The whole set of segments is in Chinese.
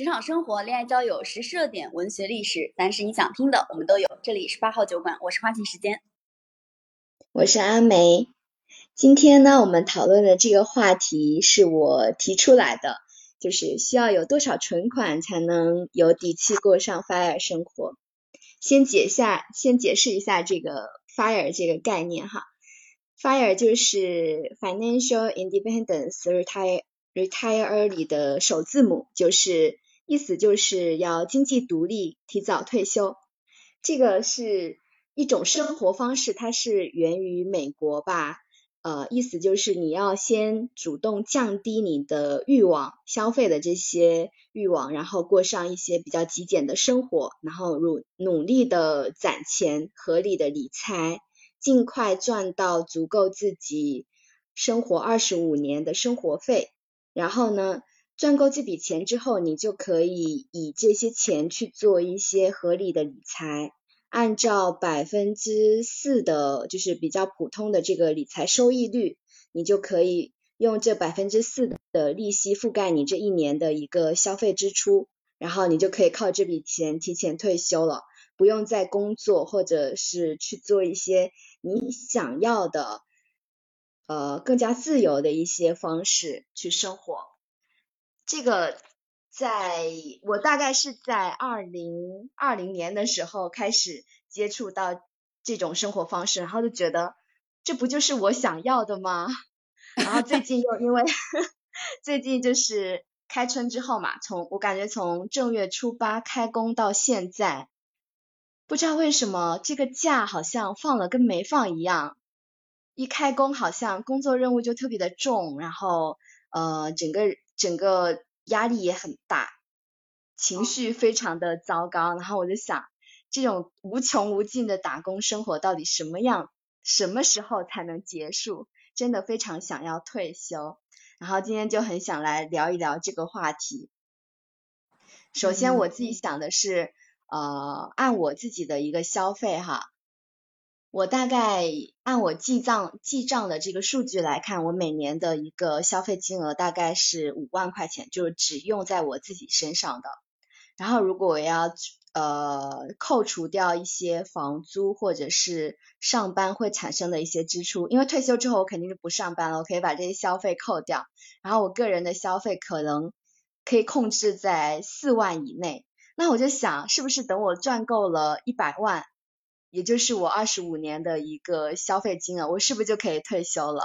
职场生活、恋爱交友、时事热点、文学历史，凡是你想听的，我们都有。这里是八号酒馆，我是花钱时间，我是阿梅。今天呢，我们讨论的这个话题是我提出来的，就是需要有多少存款才能有底气过上 fire 生活？先解下，先解释一下这个 fire 这个概念哈。fire 就是 financial independence retire retire early 的首字母，就是意思就是要经济独立，提早退休。这个是一种生活方式，它是源于美国吧？呃，意思就是你要先主动降低你的欲望、消费的这些欲望，然后过上一些比较极简的生活，然后努努力的攒钱，合理的理财。尽快赚到足够自己生活二十五年的生活费，然后呢，赚够这笔钱之后，你就可以以这些钱去做一些合理的理财，按照百分之四的，就是比较普通的这个理财收益率，你就可以用这百分之四的利息覆盖你这一年的一个消费支出，然后你就可以靠这笔钱提前退休了，不用再工作或者是去做一些。你想要的，呃，更加自由的一些方式去生活。这个在我大概是在二零二零年的时候开始接触到这种生活方式，然后就觉得这不就是我想要的吗？然后最近又因为 最近就是开春之后嘛，从我感觉从正月初八开工到现在。不知道为什么这个假好像放了跟没放一样，一开工好像工作任务就特别的重，然后呃整个整个压力也很大，情绪非常的糟糕。然后我就想，这种无穷无尽的打工生活到底什么样，什么时候才能结束？真的非常想要退休。然后今天就很想来聊一聊这个话题。首先我自己想的是。呃，按我自己的一个消费哈，我大概按我记账记账的这个数据来看，我每年的一个消费金额大概是五万块钱，就是只用在我自己身上的。然后如果我要呃扣除掉一些房租或者是上班会产生的一些支出，因为退休之后我肯定是不上班了，我可以把这些消费扣掉。然后我个人的消费可能可以控制在四万以内。那我就想，是不是等我赚够了一百万，也就是我二十五年的一个消费金额，我是不是就可以退休了？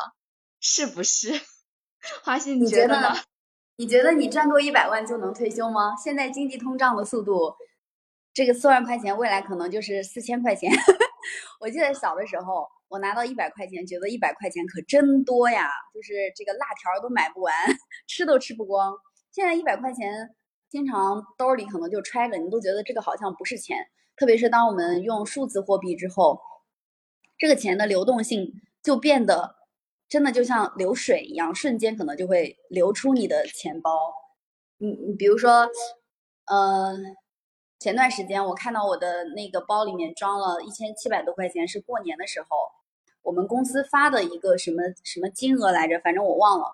是不是？花心，你觉得呢？你觉得你赚够一百万就能退休吗？现在经济通胀的速度，这个四万块钱未来可能就是四千块钱。我记得小的时候，我拿到一百块钱，觉得一百块钱可真多呀，就是这个辣条都买不完，吃都吃不光。现在一百块钱。经常兜里可能就揣着，你都觉得这个好像不是钱。特别是当我们用数字货币之后，这个钱的流动性就变得真的就像流水一样，瞬间可能就会流出你的钱包。你你比如说，呃，前段时间我看到我的那个包里面装了一千七百多块钱，是过年的时候我们公司发的一个什么什么金额来着，反正我忘了。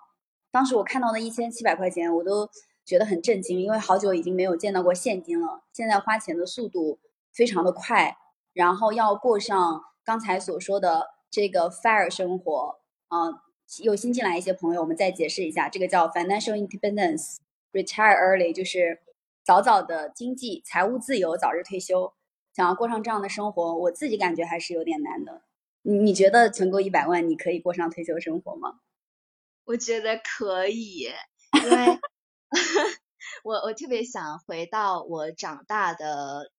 当时我看到那一千七百块钱，我都。觉得很震惊，因为好久已经没有见到过现金了。现在花钱的速度非常的快，然后要过上刚才所说的这个 fire 生活啊。有新进来一些朋友，我们再解释一下，这个叫 financial independence，retire early，就是早早的经济财务自由，早日退休。想要过上这样的生活，我自己感觉还是有点难的。你你觉得存够一百万，你可以过上退休生活吗？我觉得可以，因为。我我特别想回到我长大的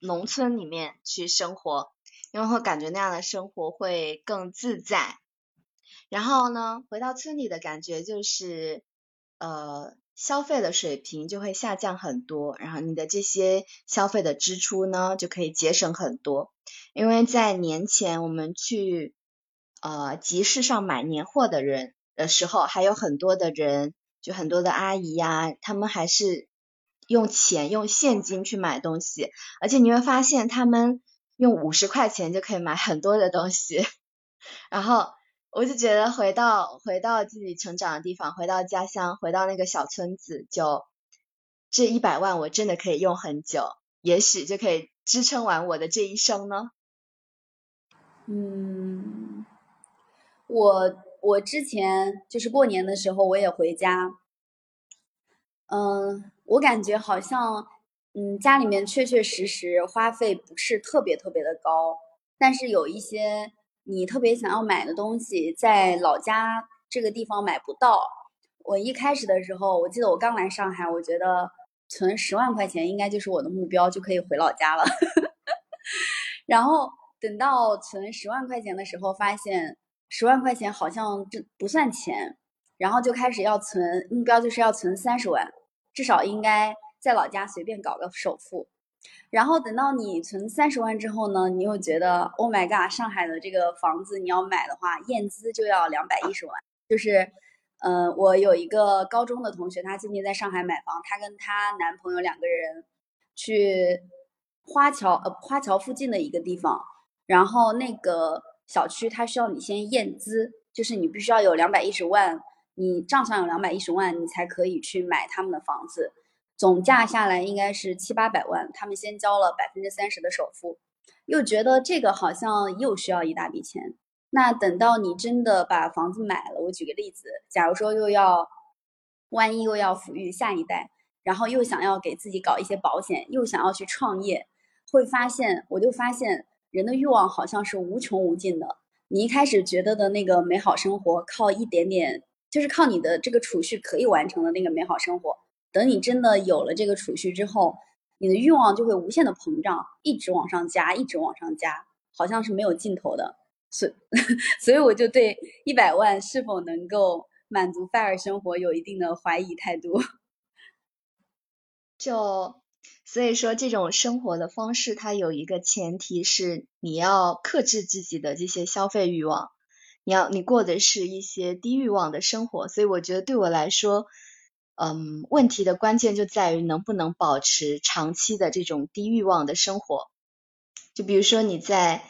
农村里面去生活，因为会感觉那样的生活会更自在。然后呢，回到村里的感觉就是，呃，消费的水平就会下降很多，然后你的这些消费的支出呢就可以节省很多。因为在年前我们去呃集市上买年货的人的时候，还有很多的人。就很多的阿姨呀，他们还是用钱用现金去买东西，而且你会发现他们用五十块钱就可以买很多的东西。然后我就觉得回到回到自己成长的地方，回到家乡，回到那个小村子，就这一百万我真的可以用很久，也许就可以支撑完我的这一生呢？嗯，我我之前就是过年的时候我也回家，嗯，我感觉好像嗯家里面确确实实花费不是特别特别的高，但是有一些你特别想要买的东西，在老家这个地方买不到。我一开始的时候，我记得我刚来上海，我觉得存十万块钱应该就是我的目标，就可以回老家了。然后。等到存十万块钱的时候，发现十万块钱好像这不算钱，然后就开始要存，目标就是要存三十万，至少应该在老家随便搞个首付。然后等到你存三十万之后呢，你又觉得 Oh my god，上海的这个房子你要买的话，验资就要两百一十万。就是，呃，我有一个高中的同学，她今年在上海买房，她跟她男朋友两个人去花桥，呃，花桥附近的一个地方。然后那个小区它需要你先验资，就是你必须要有两百一十万，你账上有两百一十万，你才可以去买他们的房子。总价下来应该是七八百万，他们先交了百分之三十的首付，又觉得这个好像又需要一大笔钱。那等到你真的把房子买了，我举个例子，假如说又要，万一又要抚育下一代，然后又想要给自己搞一些保险，又想要去创业，会发现，我就发现。人的欲望好像是无穷无尽的。你一开始觉得的那个美好生活，靠一点点，就是靠你的这个储蓄可以完成的那个美好生活。等你真的有了这个储蓄之后，你的欲望就会无限的膨胀，一直往上加，一直往上加，好像是没有尽头的。所 所以我就对一百万是否能够满足 fire 生活有一定的怀疑态度。就。所以说，这种生活的方式，它有一个前提是你要克制自己的这些消费欲望，你要你过的是一些低欲望的生活。所以我觉得对我来说，嗯，问题的关键就在于能不能保持长期的这种低欲望的生活。就比如说你在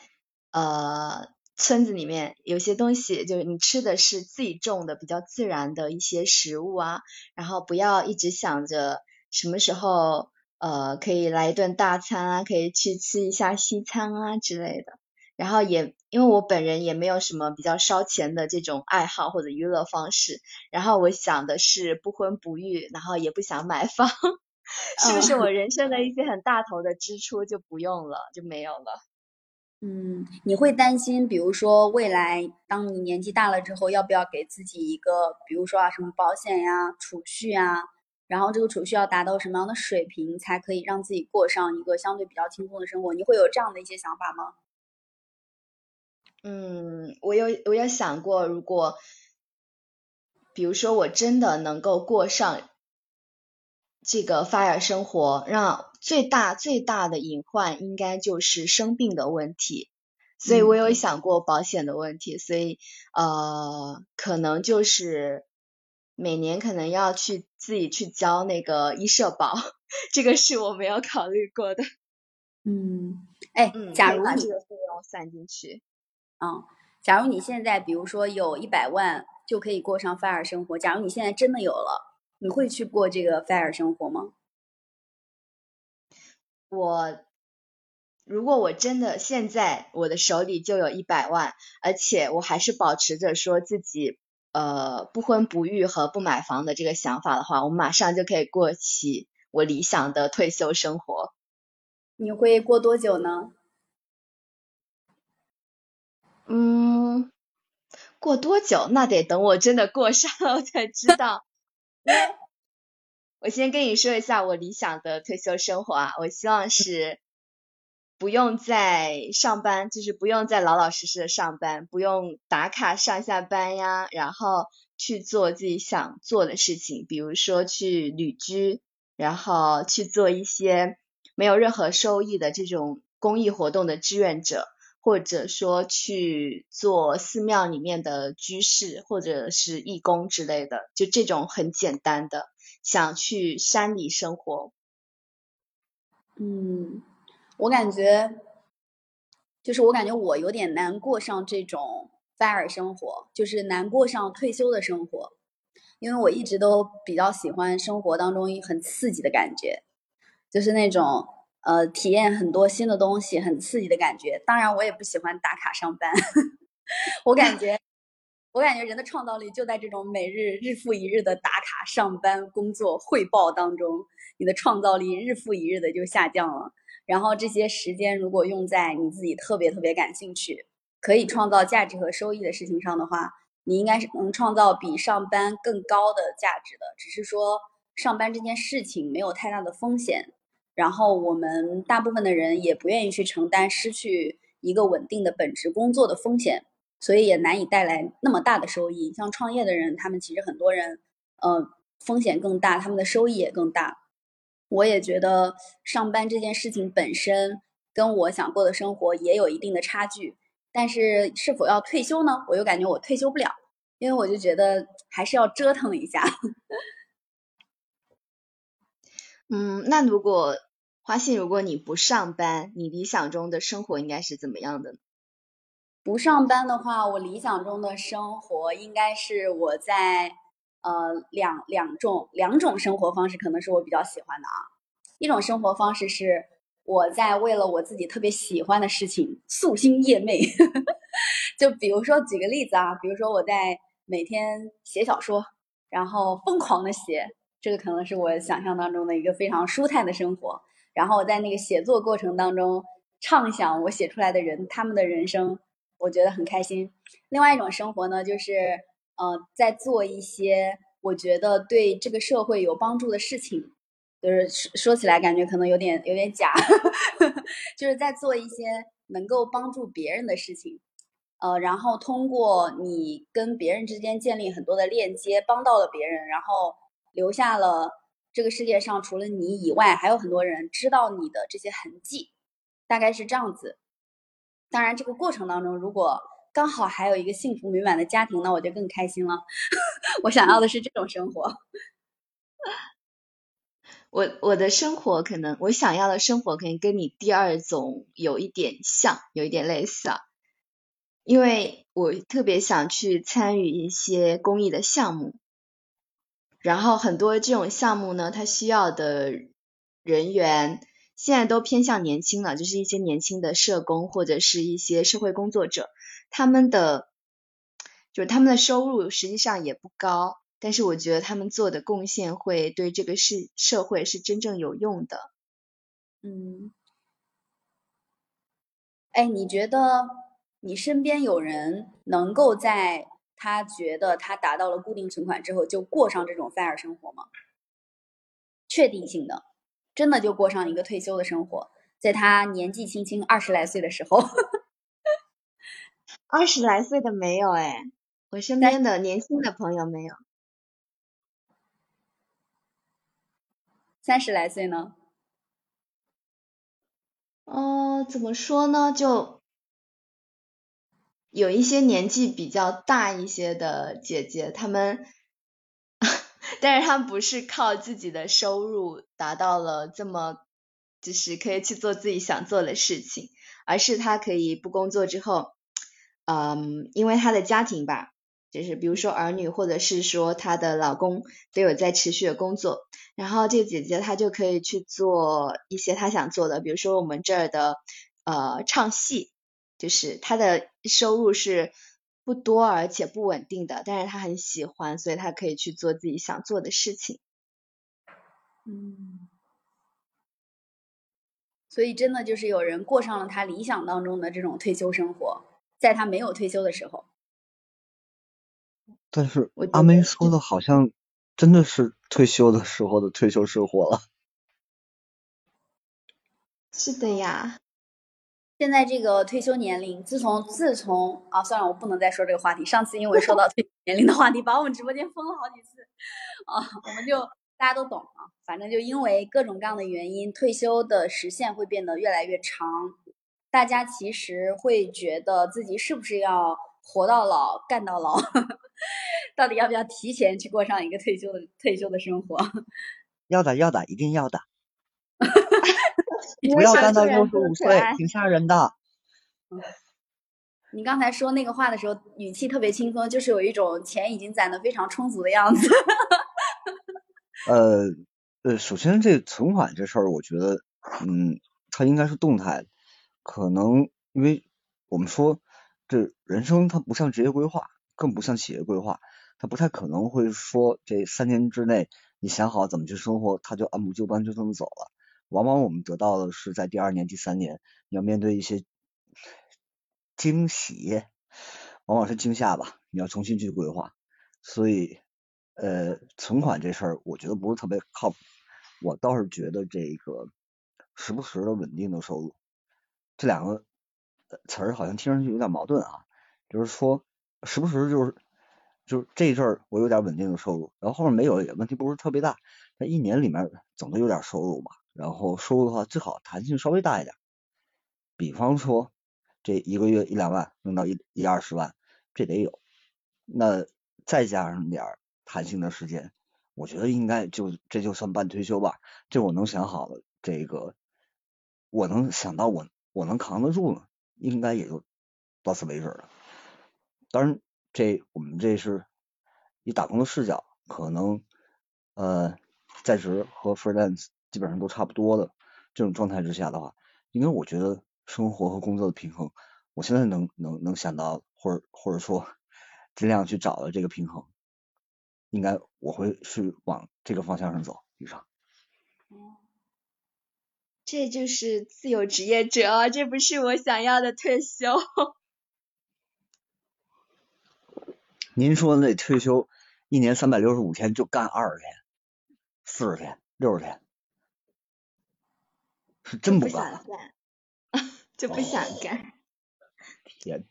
呃村子里面，有些东西就是你吃的是自己种的比较自然的一些食物啊，然后不要一直想着什么时候。呃，可以来一顿大餐啊，可以去吃一下西餐啊之类的。然后也因为我本人也没有什么比较烧钱的这种爱好或者娱乐方式。然后我想的是不婚不育，然后也不想买房，是不是我人生的一些很大头的支出就不用了，就没有了？嗯，你会担心，比如说未来当你年纪大了之后，要不要给自己一个，比如说啊什么保险呀、储蓄啊？然后这个储蓄要达到什么样的水平，才可以让自己过上一个相对比较轻松的生活？你会有这样的一些想法吗？嗯，我有我有想过，如果比如说我真的能够过上这个 fire 生活，让最大最大的隐患应该就是生病的问题，所以我有想过保险的问题，所以呃，可能就是。每年可能要去自己去交那个医社保，这个是我没有考虑过的。嗯，哎，假如把这个费用算进去，嗯，假如你现在比如说有一百万就可以过上 fire 生活，假如你现在真的有了，你会去过这个 fire 生活吗？我如果我真的现在我的手里就有一百万，而且我还是保持着说自己。呃，不婚不育和不买房的这个想法的话，我马上就可以过起我理想的退休生活。你会过多久呢？嗯，过多久？那得等我真的过上了才知道。我先跟你说一下我理想的退休生活啊，我希望是。不用再上班，就是不用再老老实实的上班，不用打卡上下班呀，然后去做自己想做的事情，比如说去旅居，然后去做一些没有任何收益的这种公益活动的志愿者，或者说去做寺庙里面的居士或者是义工之类的，就这种很简单的，想去山里生活。嗯。我感觉，就是我感觉我有点难过上这种 fire 生活，就是难过上退休的生活。因为我一直都比较喜欢生活当中很刺激的感觉，就是那种呃体验很多新的东西很刺激的感觉。当然，我也不喜欢打卡上班，我感觉我感觉人的创造力就在这种每日日复一日的打卡上班工作汇报当中，你的创造力日复一日的就下降了。然后这些时间如果用在你自己特别特别感兴趣、可以创造价值和收益的事情上的话。你应该是能创造比上班更高的价值的，只是说上班这件事情没有太大的风险，然后我们大部分的人也不愿意去承担失去一个稳定的本职工作的风险，所以也难以带来那么大的收益。像创业的人，他们其实很多人，呃，风险更大，他们的收益也更大。我也觉得上班这件事情本身跟我想过的生活也有一定的差距。但是是否要退休呢？我又感觉我退休不了，因为我就觉得还是要折腾一下。嗯，那如果花信，如果你不上班，你理想中的生活应该是怎么样的？不上班的话，我理想中的生活应该是我在呃两两种两种生活方式，可能是我比较喜欢的啊。一种生活方式是。我在为了我自己特别喜欢的事情夙兴夜寐，就比如说举个例子啊，比如说我在每天写小说，然后疯狂的写，这个可能是我想象当中的一个非常舒坦的生活。然后我在那个写作过程当中畅想我写出来的人他们的人生，我觉得很开心。另外一种生活呢，就是呃，在做一些我觉得对这个社会有帮助的事情。就是说起来感觉可能有点有点假，就是在做一些能够帮助别人的事情，呃，然后通过你跟别人之间建立很多的链接，帮到了别人，然后留下了这个世界上除了你以外还有很多人知道你的这些痕迹，大概是这样子。当然，这个过程当中如果刚好还有一个幸福美满的家庭，那我就更开心了。我想要的是这种生活。我我的生活可能，我想要的生活可能跟你第二种有一点像，有一点类似啊。因为我特别想去参与一些公益的项目，然后很多这种项目呢，它需要的人员现在都偏向年轻了，就是一些年轻的社工或者是一些社会工作者，他们的就是他们的收入实际上也不高。但是我觉得他们做的贡献会对这个是社会是真正有用的。嗯，哎，你觉得你身边有人能够在他觉得他达到了固定存款之后就过上这种 fire 生活吗？确定性的，真的就过上一个退休的生活，在他年纪轻轻二十来岁的时候。二十来岁的没有哎，我身边的年轻的朋友没有。三十来岁呢？哦，怎么说呢？就有一些年纪比较大一些的姐姐，她们，但是她们不是靠自己的收入达到了这么，就是可以去做自己想做的事情，而是她可以不工作之后，嗯，因为她的家庭吧。就是比如说儿女，或者是说她的老公都有在持续的工作，然后这个姐姐她就可以去做一些她想做的，比如说我们这儿的呃唱戏，就是他的收入是不多而且不稳定的，但是他很喜欢，所以他可以去做自己想做的事情。嗯，所以真的就是有人过上了他理想当中的这种退休生活，在他没有退休的时候。但是阿梅说的好像真的是退休的时候的退休生活了。是的呀，现在这个退休年龄，自从自从啊，算了，我不能再说这个话题。上次因为说到退休年龄的话题，把我们直播间封了好几次啊，我们就大家都懂啊。反正就因为各种各样的原因，退休的时限会变得越来越长，大家其实会觉得自己是不是要。活到老，干到老，到底要不要提前去过上一个退休的退休的生活？要的，要的，一定要的。不要干到六十五岁，挺吓人的。你刚才说那个话的时候，语气特别轻松，就是有一种钱已经攒的非常充足的样子。呃呃，首先这存款这事儿，我觉得，嗯，它应该是动态的，可能因为我们说这人生它不像职业规划，更不像企业规划，它不太可能会说这三年之内你想好怎么去生活，它就按部就班就这么走了。往往我们得到的是在第二年、第三年，你要面对一些。惊喜往往是惊吓吧，你要重新去规划，所以呃，存款这事儿我觉得不是特别靠谱。我倒是觉得这个时不时的稳定的收入，这两个词儿好像听上去有点矛盾啊。就是说时不时就是就是这一阵儿我有点稳定的收入，然后后面没有也问题不是特别大，在一年里面总得有点收入吧。然后收入的话最好弹性稍微大一点，比方说。这一个月一两万，弄到一一二十万，这得有。那再加上点弹性的时间，我觉得应该就这就算半退休吧。这我能想好了，这个我能想到我我能扛得住呢，应该也就到此为止了。当然，这我们这是以打工的视角，可能呃在职和 freelance 基本上都差不多的这种状态之下的话，应该我觉得。生活和工作的平衡，我现在能能能想到，或者或者说尽量去找的这个平衡，应该我会是往这个方向上走。以上。这就是自由职业者，这不是我想要的退休。您说那退休一年三百六十五天就干二十天、四十天、六十天，是真不干了。就不想干，天，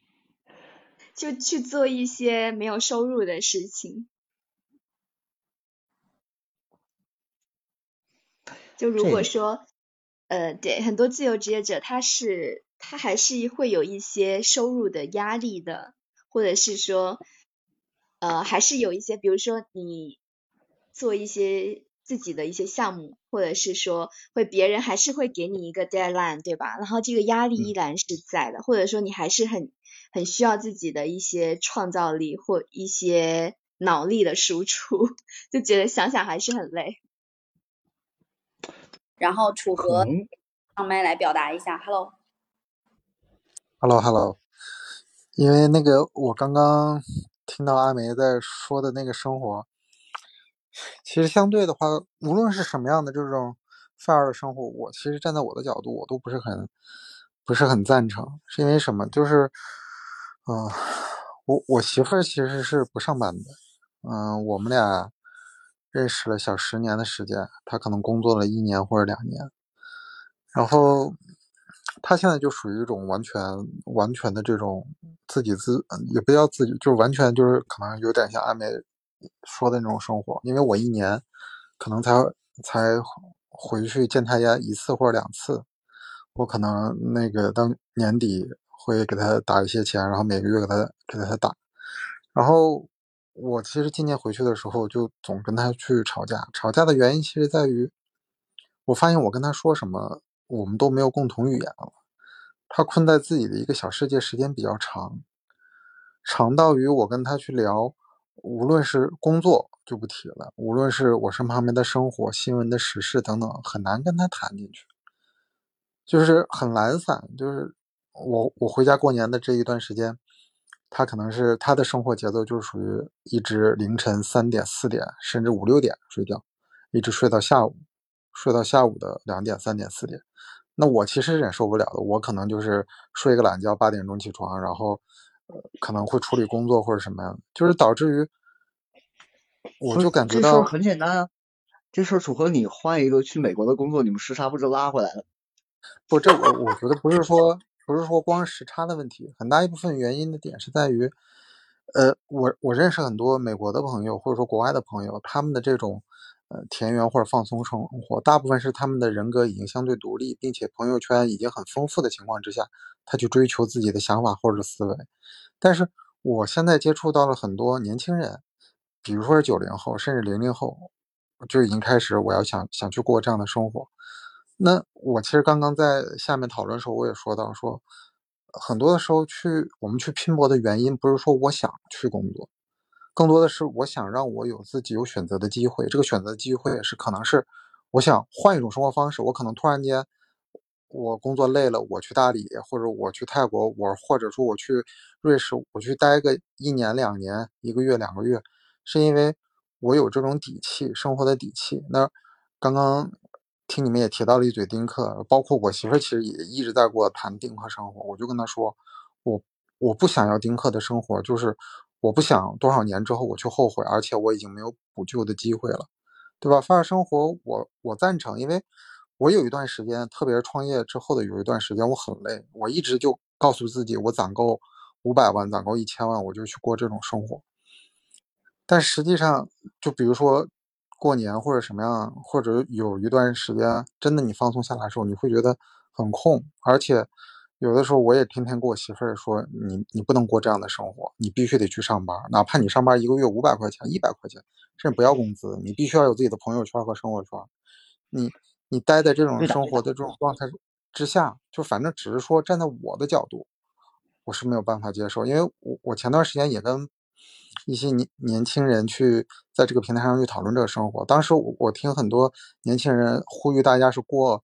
就去做一些没有收入的事情。就如果说，呃，对，很多自由职业者，他是他还是会有一些收入的压力的，或者是说，呃，还是有一些，比如说你做一些。自己的一些项目，或者是说会别人还是会给你一个 deadline，对吧？然后这个压力依然是在的，或者说你还是很很需要自己的一些创造力或一些脑力的输出，就觉得想想还是很累。然后楚河上麦来表达一下，hello，hello，hello，因为那个我刚刚听到阿梅在说的那个生活。其实相对的话，无论是什么样的这种范儿的生活，我其实站在我的角度，我都不是很不是很赞成。是因为什么？就是，嗯，我我媳妇儿其实是不上班的，嗯，我们俩认识了小十年的时间，她可能工作了一年或者两年，然后她现在就属于一种完全完全的这种自给自，也不叫自己，就是完全就是可能有点像阿美。说的那种生活，因为我一年可能才才回去见他家一次或者两次，我可能那个到年底会给他打一些钱，然后每个月给他给他打。然后我其实今年回去的时候就总跟他去吵架，吵架的原因其实在于，我发现我跟他说什么，我们都没有共同语言了。他困在自己的一个小世界时间比较长，长到于我跟他去聊。无论是工作就不提了，无论是我身旁边的生活、新闻的时事等等，很难跟他谈进去，就是很懒散。就是我我回家过年的这一段时间，他可能是他的生活节奏就是属于一直凌晨三点、四点甚至五六点睡觉，一直睡到下午，睡到下午的两点、三点、四点。那我其实忍受不了的，我可能就是睡个懒觉，八点钟起床，然后。可能会处理工作或者什么样的，就是导致于，我就感觉到很简单啊，这事儿楚河你换一个去美国的工作，你们时差不就拉回来了？不，这我我觉得不是说不是说光时差的问题，很大一部分原因的点是在于，呃，我我认识很多美国的朋友或者说国外的朋友，他们的这种呃田园或者放松生活，大部分是他们的人格已经相对独立，并且朋友圈已经很丰富的情况之下，他去追求自己的想法或者思维。但是我现在接触到了很多年轻人，比如说是九零后，甚至零零后，就已经开始我要想想去过这样的生活。那我其实刚刚在下面讨论的时候，我也说到说，很多的时候去我们去拼搏的原因，不是说我想去工作，更多的是我想让我有自己有选择的机会。这个选择机会是可能是我想换一种生活方式，我可能突然间我工作累了，我去大理或者我去泰国，我或者说我去瑞士，我去待个一年两年，一个月两个月，是因为我有这种底气，生活的底气。那刚刚。听你们也提到了一嘴丁克，包括我媳妇儿其实也一直在给我谈丁克生活。我就跟她说，我我不想要丁克的生活，就是我不想多少年之后我去后悔，而且我已经没有补救的机会了，对吧？范儿生活，我我赞成，因为我有一段时间，特别是创业之后的有一段时间，我很累，我一直就告诉自己，我攒够五百万，攒够一千万，我就去过这种生活。但实际上，就比如说。过年或者什么样，或者有一段时间，真的你放松下来的时候，你会觉得很空，而且有的时候我也天天跟我媳妇儿说，你你不能过这样的生活，你必须得去上班，哪怕你上班一个月五百块钱、一百块钱，甚至不要工资，你必须要有自己的朋友圈和生活圈。你你待在这种生活的这种状态之下，就反正只是说站在我的角度，我是没有办法接受，因为我我前段时间也跟。一些年年轻人去在这个平台上去讨论这个生活。当时我我听很多年轻人呼吁大家是过，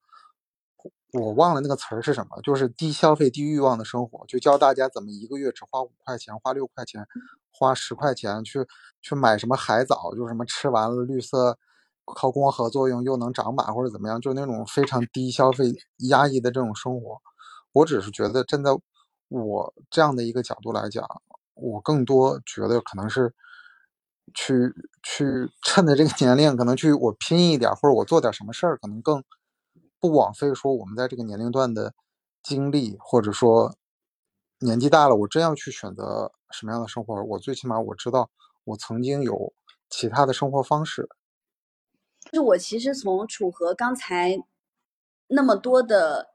我忘了那个词儿是什么，就是低消费低欲望的生活，就教大家怎么一个月只花五块钱、花六块钱、花十块钱去去买什么海藻，就什么吃完了绿色靠光合作用又能长满或者怎么样，就那种非常低消费压抑的这种生活。我只是觉得站在我这样的一个角度来讲。我更多觉得可能是去去趁着这个年龄，可能去我拼一点，或者我做点什么事儿，可能更不枉费说我们在这个年龄段的经历，或者说年纪大了，我真要去选择什么样的生活，我最起码我知道我曾经有其他的生活方式。就是我其实从楚河刚才那么多的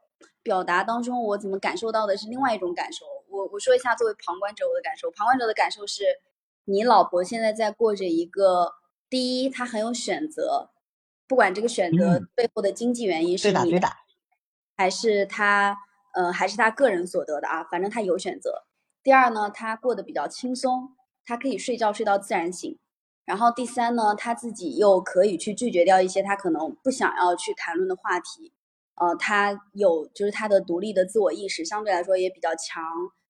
表达当中，我怎么感受到的是另外一种感受。我我说一下作为旁观者我的感受，旁观者的感受是，你老婆现在在过着一个，第一她很有选择，不管这个选择背后的经济原因是你，还是他，呃，还是他个人所得的啊，反正他有选择。第二呢，他过得比较轻松，他可以睡觉睡到自然醒。然后第三呢，他自己又可以去拒绝掉一些他可能不想要去谈论的话题，呃，他有就是他的独立的自我意识相对来说也比较强。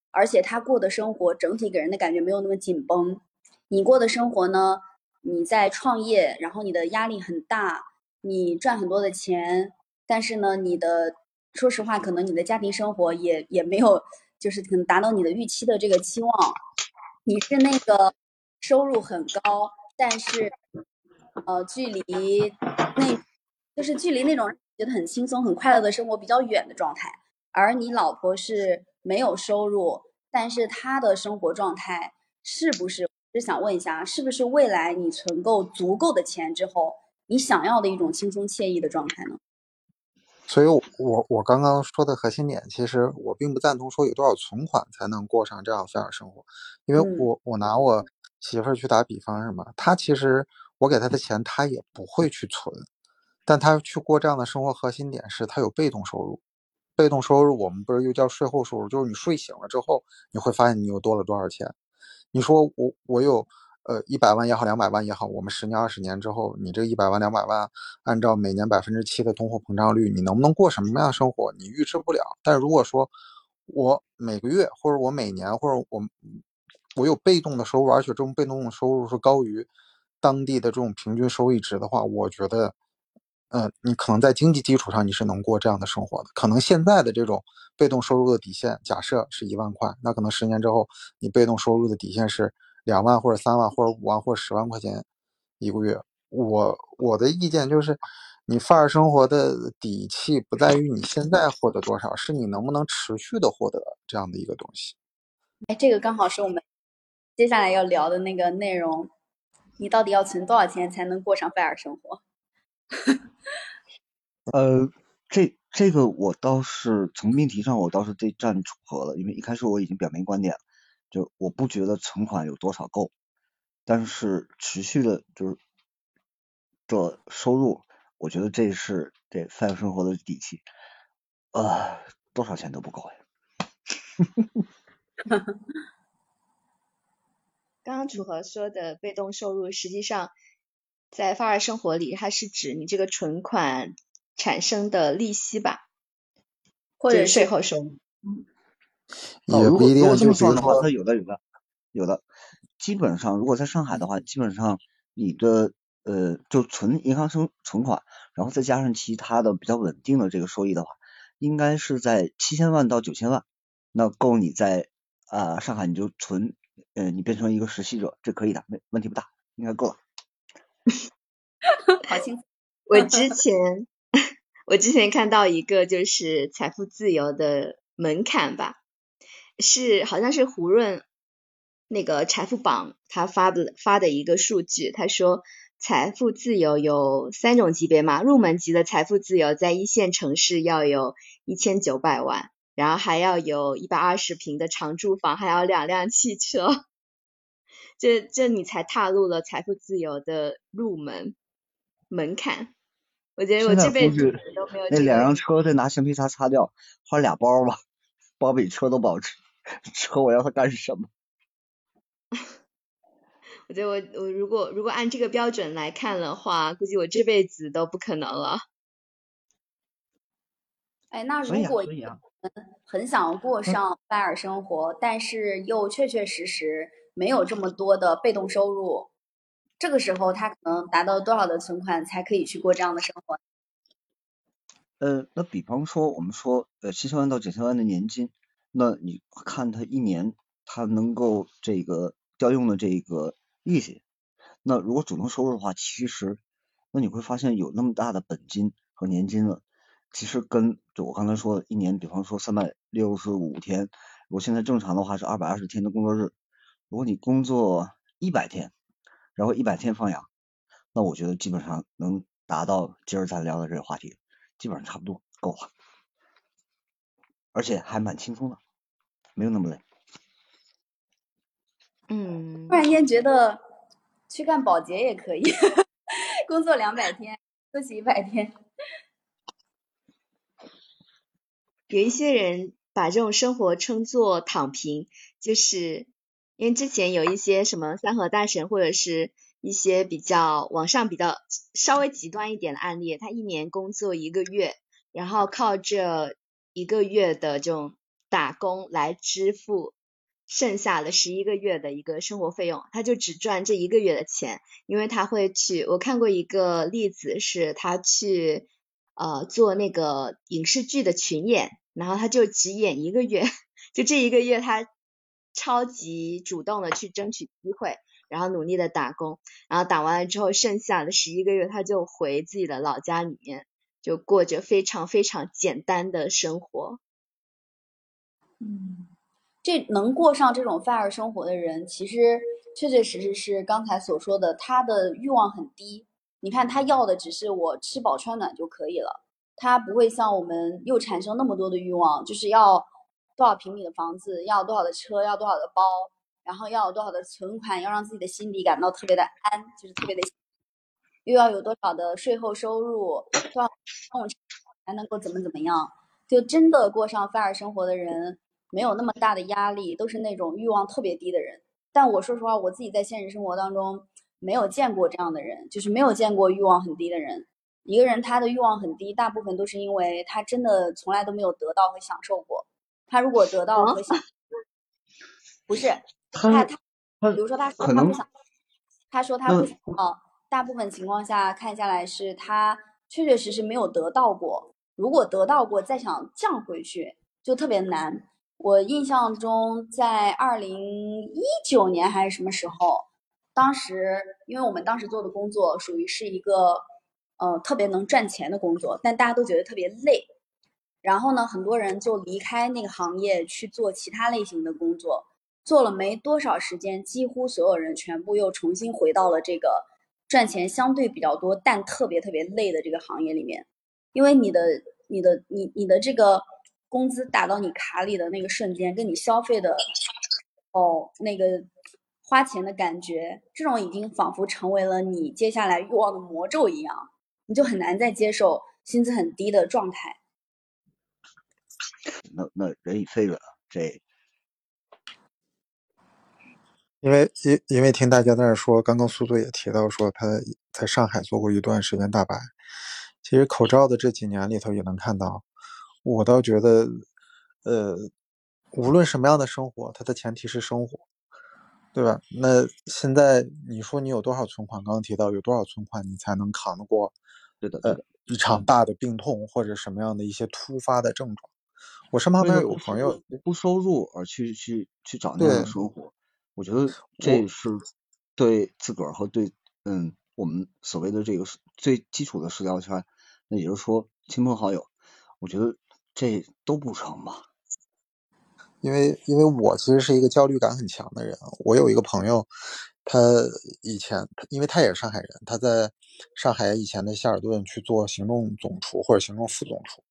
而且他过的生活整体给人的感觉没有那么紧绷，你过的生活呢？你在创业，然后你的压力很大，你赚很多的钱，但是呢，你的说实话，可能你的家庭生活也也没有，就是可能达到你的预期的这个期望。你是那个收入很高，但是呃，距离那，就是距离那种觉得很轻松、很快乐的生活比较远的状态，而你老婆是。没有收入，但是她的生活状态是不是？就想问一下，是不是未来你存够足够的钱之后，你想要的一种轻松惬意的状态呢？所以，我我我刚刚说的核心点，其实我并不赞同说有多少存款才能过上这样这样生活，因为我我拿我媳妇儿去打比方，什么？她其实我给她的钱，她也不会去存，但她去过这样的生活，核心点是她有被动收入。被动收入，我们不是又叫税后收入，就是你睡醒了之后，你会发现你又多了多少钱。你说我我有呃一百万也好，两百万也好，我们十年二十年之后，你这一百万两百万，按照每年百分之七的通货膨胀率，你能不能过什么样的生活，你预知不了。但如果说我每个月或者我每年或者我我有被动的收入，而且这种被动的收入是高于当地的这种平均收益值的话，我觉得。嗯，你可能在经济基础上你是能过这样的生活的。可能现在的这种被动收入的底线，假设是一万块，那可能十年之后你被动收入的底线是两万或者三万或者五万或者十万块钱一个月。我我的意见就是，你范儿生活的底气不在于你现在获得多少，是你能不能持续的获得这样的一个东西。哎，这个刚好是我们接下来要聊的那个内容。你到底要存多少钱才能过上范儿生活？呃，这这个我倒是从命题上我倒是对站楚合了，因为一开始我已经表明观点了，就我不觉得存款有多少够，但是持续的就是的收入，我觉得这是这 f 生活的底气，呃，多少钱都不够呀。刚刚楚河说的被动收入，实际上在发儿生活里，它是指你这个存款产生的利息吧，或者税后收入。哦，如果如果这么算的话，说它有的有的有的，基本上如果在上海的话，基本上你的呃就存银行生存款，然后再加上其他的比较稳定的这个收益的话，应该是在七千万到九千万，那够你在啊、上海你就存，呃你变成一个实习者，这可以的，没问题不大，应该够了。好轻松。我之前 我之前看到一个就是财富自由的门槛吧，是好像是胡润那个财富榜他发的发的一个数据，他说财富自由有三种级别嘛，入门级的财富自由在一线城市要有一千九百万，然后还要有一百二十平的长住房，还要两辆汽车。这这你才踏入了财富自由的入门门槛。我觉得我这辈子都没有那两辆车再拿橡皮擦擦掉，换俩包吧，包比车都保值，车我要它干什么？我觉得我我如果如果按这个标准来看的话，估计我这辈子都不可能了。哎，那如果很想过上拜尔生活，但是又确确实实没有这么多的被动收入，这个时候他可能达到多少的存款才可以去过这样的生活？呃，那比方说我们说呃七千万到九千万的年金，那你看他一年他能够这个调用的这个利息，那如果主动收入的话，其实那你会发现有那么大的本金和年金了，其实跟就我刚才说的一年，比方说三百六十五天，如果现在正常的话是二百二十天的工作日，如果你工作一百天，然后一百天放养，那我觉得基本上能达到今儿咱聊的这个话题，基本上差不多够了，而且还蛮轻松的，没有那么累。嗯突，然间觉得去干保洁也可以，工作两百天，休息一百天。有一些人把这种生活称作躺平，就是因为之前有一些什么三和大神或者是一些比较网上比较稍微极端一点的案例，他一年工作一个月，然后靠这一个月的这种打工来支付剩下的十一个月的一个生活费用，他就只赚这一个月的钱，因为他会去，我看过一个例子是他去呃做那个影视剧的群演，然后他就只演一个月，就这一个月他超级主动的去争取机会，然后努力的打工，然后打完了之后，剩下的十一个月他就回自己的老家里面，就过着非常非常简单的生活。嗯，这能过上这种范儿生活的人，其实确确实实是刚才所说的，他的欲望很低。你看，他要的只是我吃饱穿暖就可以了，他不会像我们又产生那么多的欲望，就是要多少平米的房子，要多少的车，要多少的包，然后要有多少的存款，要让自己的心里感到特别的安，就是特别的，又要有多少的税后收入，多少那种才能够怎么怎么样。就真的过上 fire 生活的人，没有那么大的压力，都是那种欲望特别低的人。但我说实话，我自己在现实生活当中没有见过这样的人，就是没有见过欲望很低的人。一个人他的欲望很低，大部分都是因为他真的从来都没有得到和享受过。他如果得到和享，不是他他他，比如说他说他不想，他说他不想要，大部分情况下看下来是他确确实实没有得到过。如果得到过，再想降回去就特别难。我印象中，在二零一九年还是什么时候，当时因为我们当时做的工作属于是一个呃特别能赚钱的工作，但大家都觉得特别累。然后呢，很多人就离开那个行业去做其他类型的工作，做了没多少时间，几乎所有人全部又重新回到了这个赚钱相对比较多但特别特别累的这个行业里面。因为你的、你的、你、你的这个工资打到你卡里的那个瞬间，跟你消费的哦那个花钱的感觉，这种已经仿佛成为了你接下来欲望的魔咒一样，你就很难再接受薪资很低的状态。那那人已非了，这因为因因为听大家在那说，刚刚苏苏也提到说他在上海做过一段时间大白。其实口罩的这几年里头也能看到，我倒觉得，呃，无论什么样的生活，它的前提是生活，对吧？那现在你说你有多少存款？刚刚提到有多少存款，你才能扛得过？对的，呃，一场大的病痛或者什么样的一些突发的症状？我身旁边有朋友不收入而去去去找那样的生活，我觉得这是对自个儿和对嗯我们所谓的这个最基础的社交圈，那也就是说亲朋好友，我觉得这都不成吧。因为因为我其实是一个焦虑感很强的人，我有一个朋友，他以前因为他也是上海人，他在上海以前的希尔顿去做行政总厨或者行政副总厨。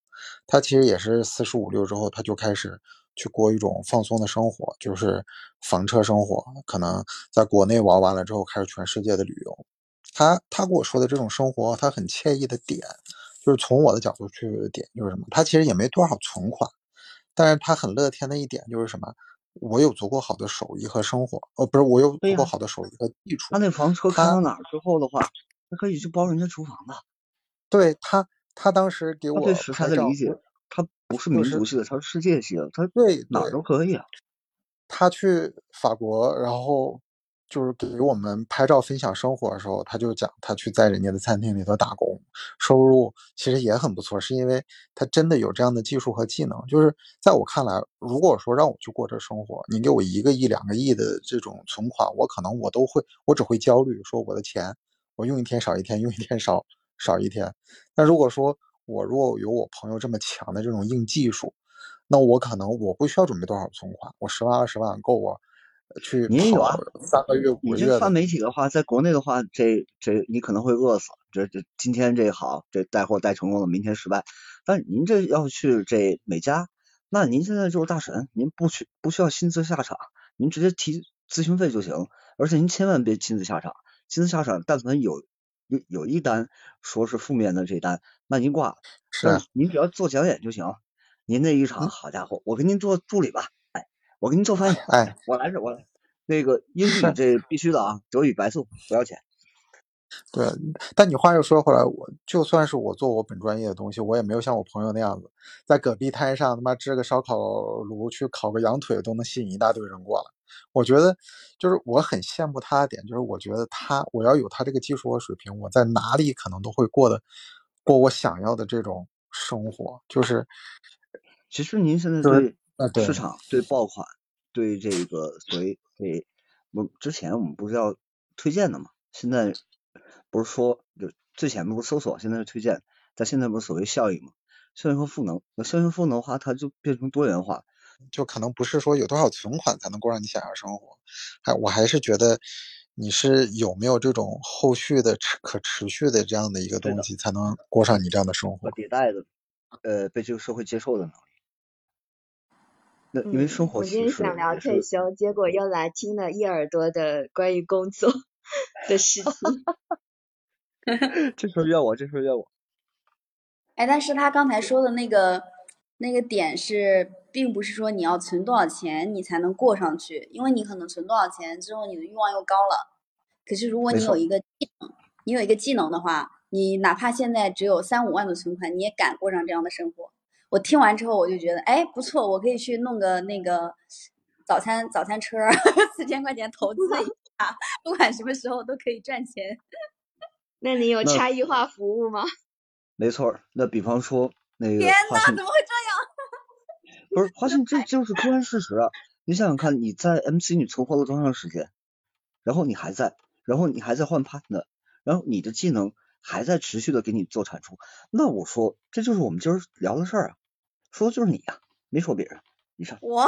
他其实也是四十五六之后，他就开始去过一种放松的生活，就是房车生活。可能在国内玩完了之后，开始全世界的旅游。他他跟我说的这种生活，他很惬意的点，就是从我的角度去的点，就是什么？他其实也没多少存款，但是他很乐天的一点就是什么？我有足够好的手艺和生活，哦，不是，我有足够好的手艺和技术。他那房车开到哪儿之后的话，他可以去包人家厨房的。对他。他当时给我对食材的理解，他不是民族系的，他是世界系的，他对哪儿都可以啊。他去法国，然后就是给我们拍照分享生活的时候，他就讲他去在人家的餐厅里头打工，收入其实也很不错，是因为他真的有这样的技术和技能。就是在我看来，如果说让我去过这生活，你给我一个亿、两个亿的这种存款，我可能我都会，我只会焦虑，说我的钱我用一天少一天，用一天少。少一天，那如果说我如果有我朋友这么强的这种硬技术，那我可能我不需要准备多少存款，我十万二十万够我去跑三个月五个月。你这发媒体的话，在国内的话，这这你可能会饿死。这这今天这好，这带货带成功了，明天失败。但您这要去这美加，那您现在就是大神，您不需不需要亲自下场，您直接提咨询费就行。而且您千万别亲自下场，亲自下场，但凡有。有有一单说是负面的这单，那您挂了。是，您只要做讲演就行。您那一场，好家伙，我给您做助理吧。哎，我给您做翻译。哎，我来这，我来。那个英语这必须的啊，德语白送不要钱。对，但你话又说回来，我就算是我做我本专业的东西，我也没有像我朋友那样子，在戈壁滩上他妈支个烧烤炉去烤个羊腿都能吸引一大堆人过来。我觉得，就是我很羡慕他的点，就是我觉得他，我要有他这个技术和水平，我在哪里可能都会过得过我想要的这种生活。就是，其实您现在对市场、对爆款、对这个所谓对，我之前我们不是要推荐的嘛？现在不是说就最前面不是搜索，现在是推荐，但现在不是所谓效应嘛？效应和赋能，那效应赋能的话，它就变成多元化。就可能不是说有多少存款才能过上你想要生活，还我还是觉得你是有没有这种后续的持可持续的这样的一个东西，才能过上你这样的生活。迭代的，呃，被这个社会接受的能力。那因为生活。我今天想聊退休，结果又来听了一耳朵的关于工作 的事情。这事怨我，这事怨我。哎，但是他刚才说的那个。那个点是，并不是说你要存多少钱你才能过上去，因为你可能存多少钱之后你的欲望又高了。可是如果你有一个技能，你有一个技能的话，你哪怕现在只有三五万的存款，你也敢过上这样的生活。我听完之后我就觉得，哎，不错，我可以去弄个那个早餐早餐车，四千块钱投资一下，不管什么时候都可以赚钱。那你有差异化服务吗？没错，那比方说那个。天呐，怎么会这样？不是，华信，这就是客观事实。你想想看，你在 MC 你存活了多长时间？然后你还在，然后你还在换 partner，然后你的技能还在持续的给你做产出。那我说，这就是我们今儿聊的事儿啊，说的就是你呀，没说别人。你上我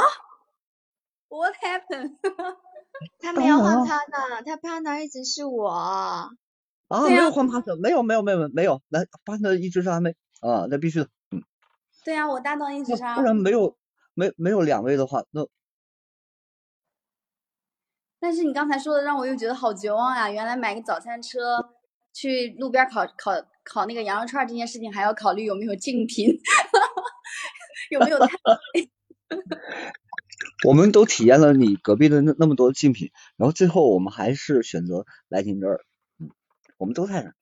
？What happened？他没有换 partner，他 partner 一直是我。啊，没有换 partner，没有，没有，没有，没有，来 partner 一直是阿妹啊，那必须的。嗯对呀，我搭档一直是。不然没有没没有两位的话，那。但是你刚才说的让我又觉得好绝望呀！原来买个早餐车去路边烤烤烤那个羊肉串这件事情还要考虑有没有竞品，有没有 我们都体验了你隔壁的那那么多竞品，然后最后我们还是选择来你这儿，嗯，我们都在这儿。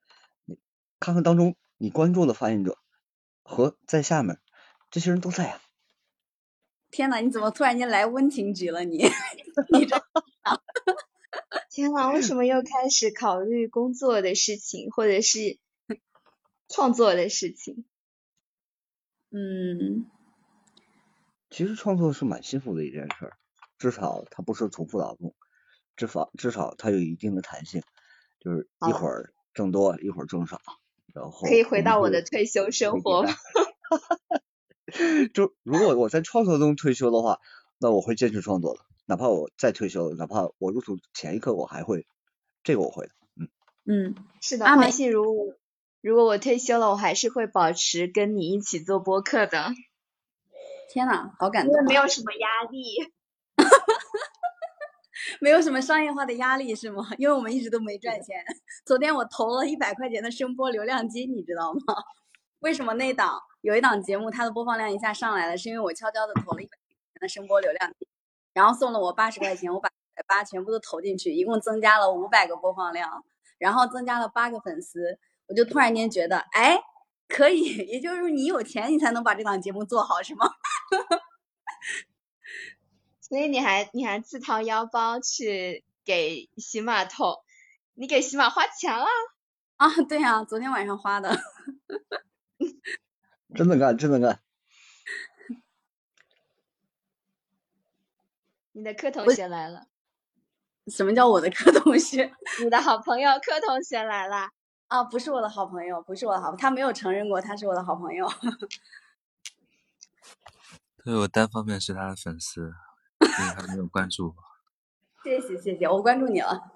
看看当中你关注的发言者和在下面这些人都在啊。天呐，你怎么突然间来温情局了？你 你这 天呐，为什么又开始考虑工作的事情，或者是 创作的事情？嗯，其实创作是蛮幸福的一件事儿，至少它不是重复劳动，至少至少它有一定的弹性，就是一会儿挣多，一会儿挣少，然后可以回到我的退休生活吗？就如果我在创作中退休的话，那我会坚持创作的，哪怕我再退休，哪怕我入土前一刻我还会，这个我会的。嗯，是的，阿美花信如，如果我退休了，我还是会保持跟你一起做播客的，天呐，好感动因为，没有什么压力。没有什么商业化的压力是吗？因为我们一直都没赚钱。昨天我投了一百块钱的声波流量金，你知道吗？为什么那档有一档节目它的播放量一下上来了？是因为我悄悄的投了一百块钱的声波流量，然后送了我八十块钱，我把八全部都投进去，一共增加了五百个播放量，然后增加了八个粉丝，我就突然间觉得，哎，可以，也就是你有钱，你才能把这档节目做好，是吗？所以你还你还自掏腰包去给喜马投，你给喜马花钱了？啊，对呀、昨天晚上花的。真的干，真的干。你的柯同学来了，什么叫我的柯同学？你的好朋友柯同学来了。啊，不是我的好朋友，不是我的好，他没有承认过他是我的好朋友。对我单方面是他的粉丝，因为他没有关注我。谢谢谢谢，我关注你了。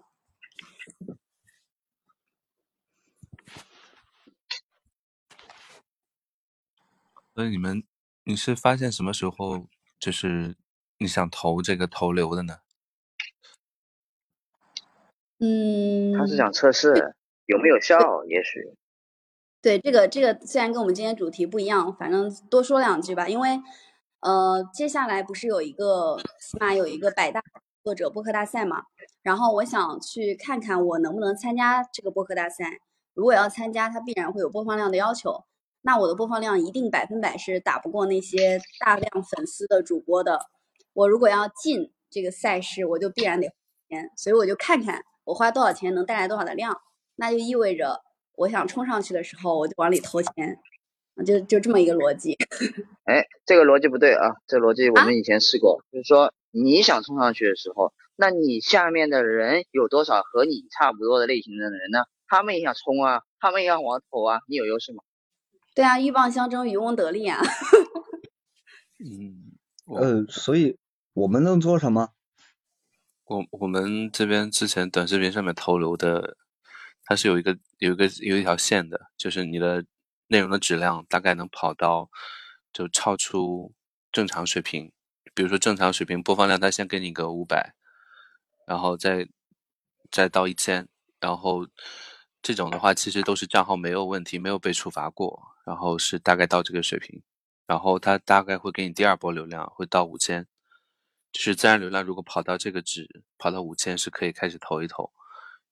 所以你们，你是发现什么时候就是你想投这个投流的呢？嗯，他是想测试有没有效，也许。对这个这个虽然跟我们今天主题不一样，反正多说两句吧，因为呃，接下来不是有一个起码有一个百大作者播客大赛嘛，然后我想去看看我能不能参加这个播客大赛。如果要参加，它必然会有播放量的要求，那我的播放量一定百分百是打不过那些大量粉丝的主播的。我如果要进这个赛事，我就必然得花钱，所以我就看看我花多少钱能带来多少的量，那就意味着我想冲上去的时候，我就往里投钱，啊就就这么一个逻辑。哎，这个逻辑不对啊！这逻辑我啊们以前试过，就是说你想冲上去的时候，那你下面的人有多少和你差不多的类型的人呢？他们也想冲啊，他们也要往投啊，你有优势吗？对啊，鹬蚌相争，渔翁得利啊。嗯，呃，所以我们能做什么？我我们这边之前短视频上面投流的，它是有一个有一个有一条线的，就是你的内容的质量大概能跑到就超出正常水平。比如说正常水平播放量，它先给你个五百，然后再再到一千，然后这种的话其实都是账号没有问题，没有被处罚过，然后是大概到这个水平，然后它大概会给你第二波流量，会到五千。就是自然流量如果跑到这个值，跑到五千是可以开始投一投，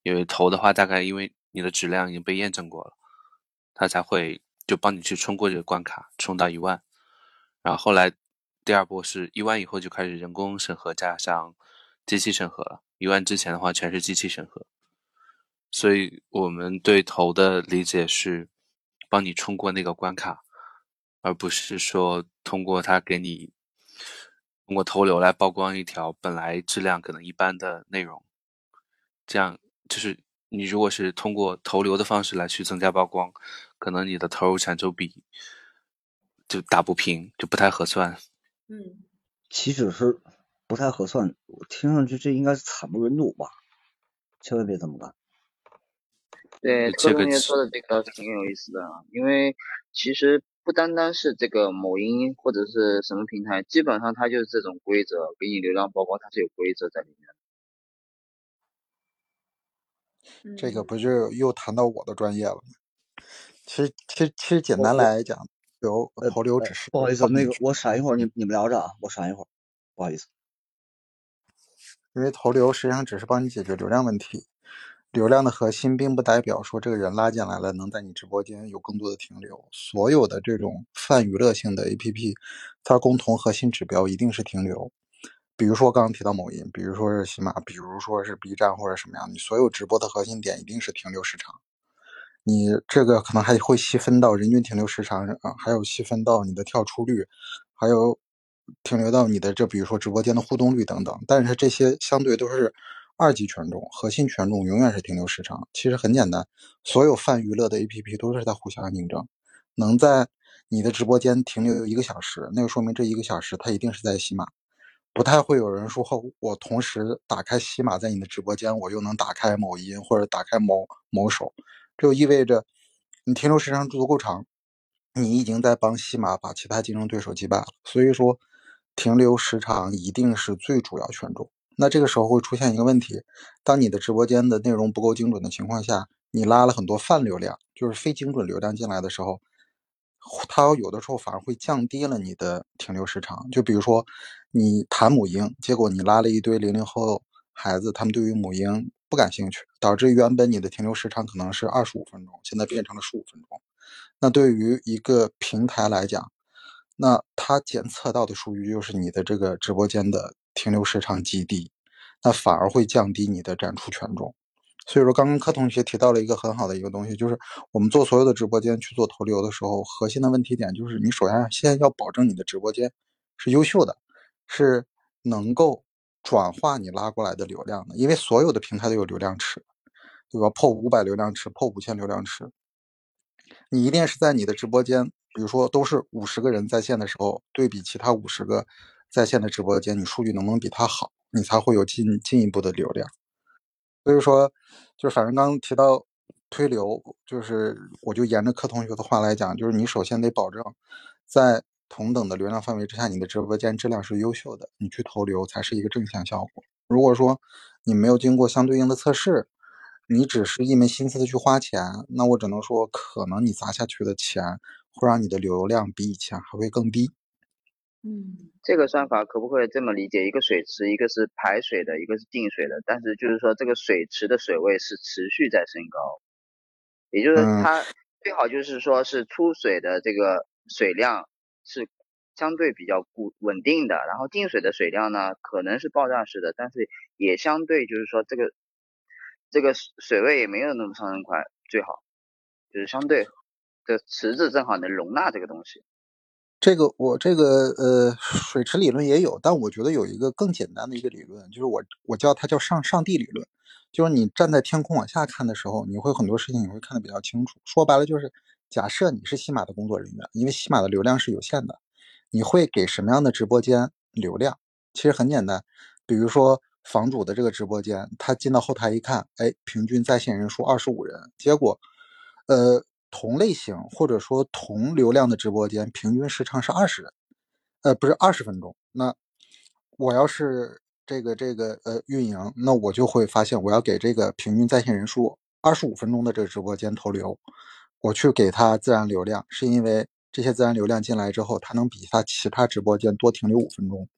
因为投的话大概因为你的质量已经被验证过了，它才会就帮你去冲过这个关卡，冲到一万。然后后来第二波是一万以后就开始人工审核加上机器审核了，一万之前的话全是机器审核。所以我们对投的理解是帮你冲过那个关卡，而不是说通过它给你通过投流来曝光一条本来质量可能一般的内容，这样就是你如果是通过投流的方式来去增加曝光，可能你的投入产出比就打不平，就不太合算。嗯，岂止是不太合算，我听上去这应该是惨不忍睹吧？千万别这么干。对，这个是柯同学说的这个挺有意思的啊，因为其实不单单是这个某音或者是什么平台，基本上它就是这种规则，给你流量曝光，它是有规则在里面的。这个嗯不就又谈到我的专业了吗？其实，其实，其实简单来讲，流呃投流呃只是不好意思，那个我闪一会儿，你你们聊着啊，我闪一会儿，不好意思。因为投流实际上只是帮你解决流量问题。流量的核心并不代表说这个人拉进来了能在你直播间有更多的停留。所有的这种泛娱乐性的 APP，它共同核心指标一定是停留。比如说刚刚提到某音，比如说是喜马，比如说是 B 站或者什么样，你所有直播的核心点一定是停留时长。你这个可能还会细分到人均停留时长啊，还有细分到你的跳出率，还有停留到你的这比如说直播间的互动率等等。但是这些相对都是。二级权重、核心权重永远是停留时长。其实很简单，所有泛娱乐的 APP 都是在互相竞争。能在你的直播间停留一个小时，那个说明这一个小时它一定是在喜马。不太会有人说，我同时打开喜马在你的直播间，我又能打开某音或者打开某某手，这就意味着你停留时长足够长，你已经在帮喜马把其他竞争对手击败了。所以说，停留时长一定是最主要权重。那这个时候会出现一个问题，当你的直播间的内容不够精准的情况下，你拉了很多泛流量，就是非精准流量进来的时候，它有的时候反而会降低了你的停留时长。就比如说你谈母婴，结果你拉了一堆零零后孩子，他们对于母婴不感兴趣，导致原本你的停留时长可能是二十五分钟，现在变成了十五分钟。那对于一个平台来讲，那它检测到的数据就是你的这个直播间的。停留时长极低，那反而会降低你的展出权重。所以说，刚刚柯同学提到了一个很好的一个东西，就是我们做所有的直播间去做投流的时候，核心的问题点就是你首先先要保证你的直播间是优秀的，是能够转化你拉过来的流量的。因为所有的平台都有流量池，对吧？破五百流量池，破五千流量池，你一定是在你的直播间，比如说都是五十个人在线的时候，对比其他五十个。在线的直播间，你数据能不能比他好，你才会有进进一步的流量。所以说，就反正刚刚提到推流，就是我就沿着柯同学的话来讲，就是你首先得保证在同等的流量范围之下，你的直播间质量是优秀的，你去投流才是一个正向效果。如果说你没有经过相对应的测试，你只是一门心思的去花钱，那我只能说，可能你砸下去的钱会让你的流量比以前还会更低。嗯，这个算法可不可以这么理解？一个水池，一个是排水的，一个是进水的，但是就是说这个水池的水位是持续在升高，也就是它最好就是说是出水的这个水量是相对比较固稳定的，然后进水的水量呢可能是爆炸式的，但是也相对就是说这个这个水位也没有那么上升快，最好。就是相对这池子正好能容纳这个东西。这个我这个呃水池理论也有，但我觉得有一个更简单的一个理论，就是我我叫它叫上上帝理论，就是你站在天空往下看的时候，你会很多事情你会看得比较清楚。说白了就是，假设你是西马的工作人员，因为西马的流量是有限的，你会给什么样的直播间流量？其实很简单，比如说房主的这个直播间，他进到后台一看，哎，平均在线人数二十五人，结果，呃。同类型或者说同流量的直播间，平均时长是二十人，呃，不是二十分钟。那我要是这个这个呃运营，那我就会发现，我要给这个平均在线人数二十五分钟的这个直播间投流，我去给他自然流量，是因为这些自然流量进来之后，他能比他其他直播间多停留五分钟。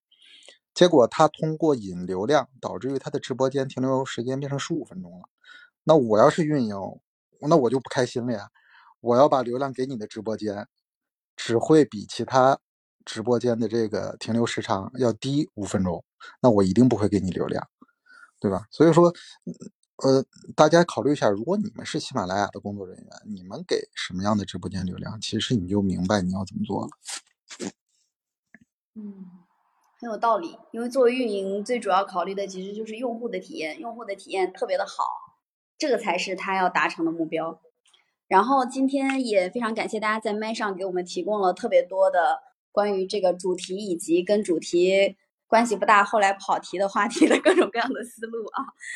结果他通过引流量，导致于他的直播间停留时间变成十五分钟了。那我要是运营，那我就不开心了呀。我要把流量给你的直播间，只会比其他直播间的这个停留时长要低五分钟，那我一定不会给你流量，对吧？所以说，呃，大家考虑一下，如果你们是喜马拉雅的工作人员，你们给什么样的直播间流量，其实你就明白你要怎么做了。嗯，很有道理。因为作为运营，最主要考虑的其实就是用户的体验，用户的体验特别的好，这个才是他要达成的目标。然后今天也非常感谢大家在麦上给我们提供了特别多的关于这个主题以及跟主题关系不大后来跑题的话题的各种各样的思路啊。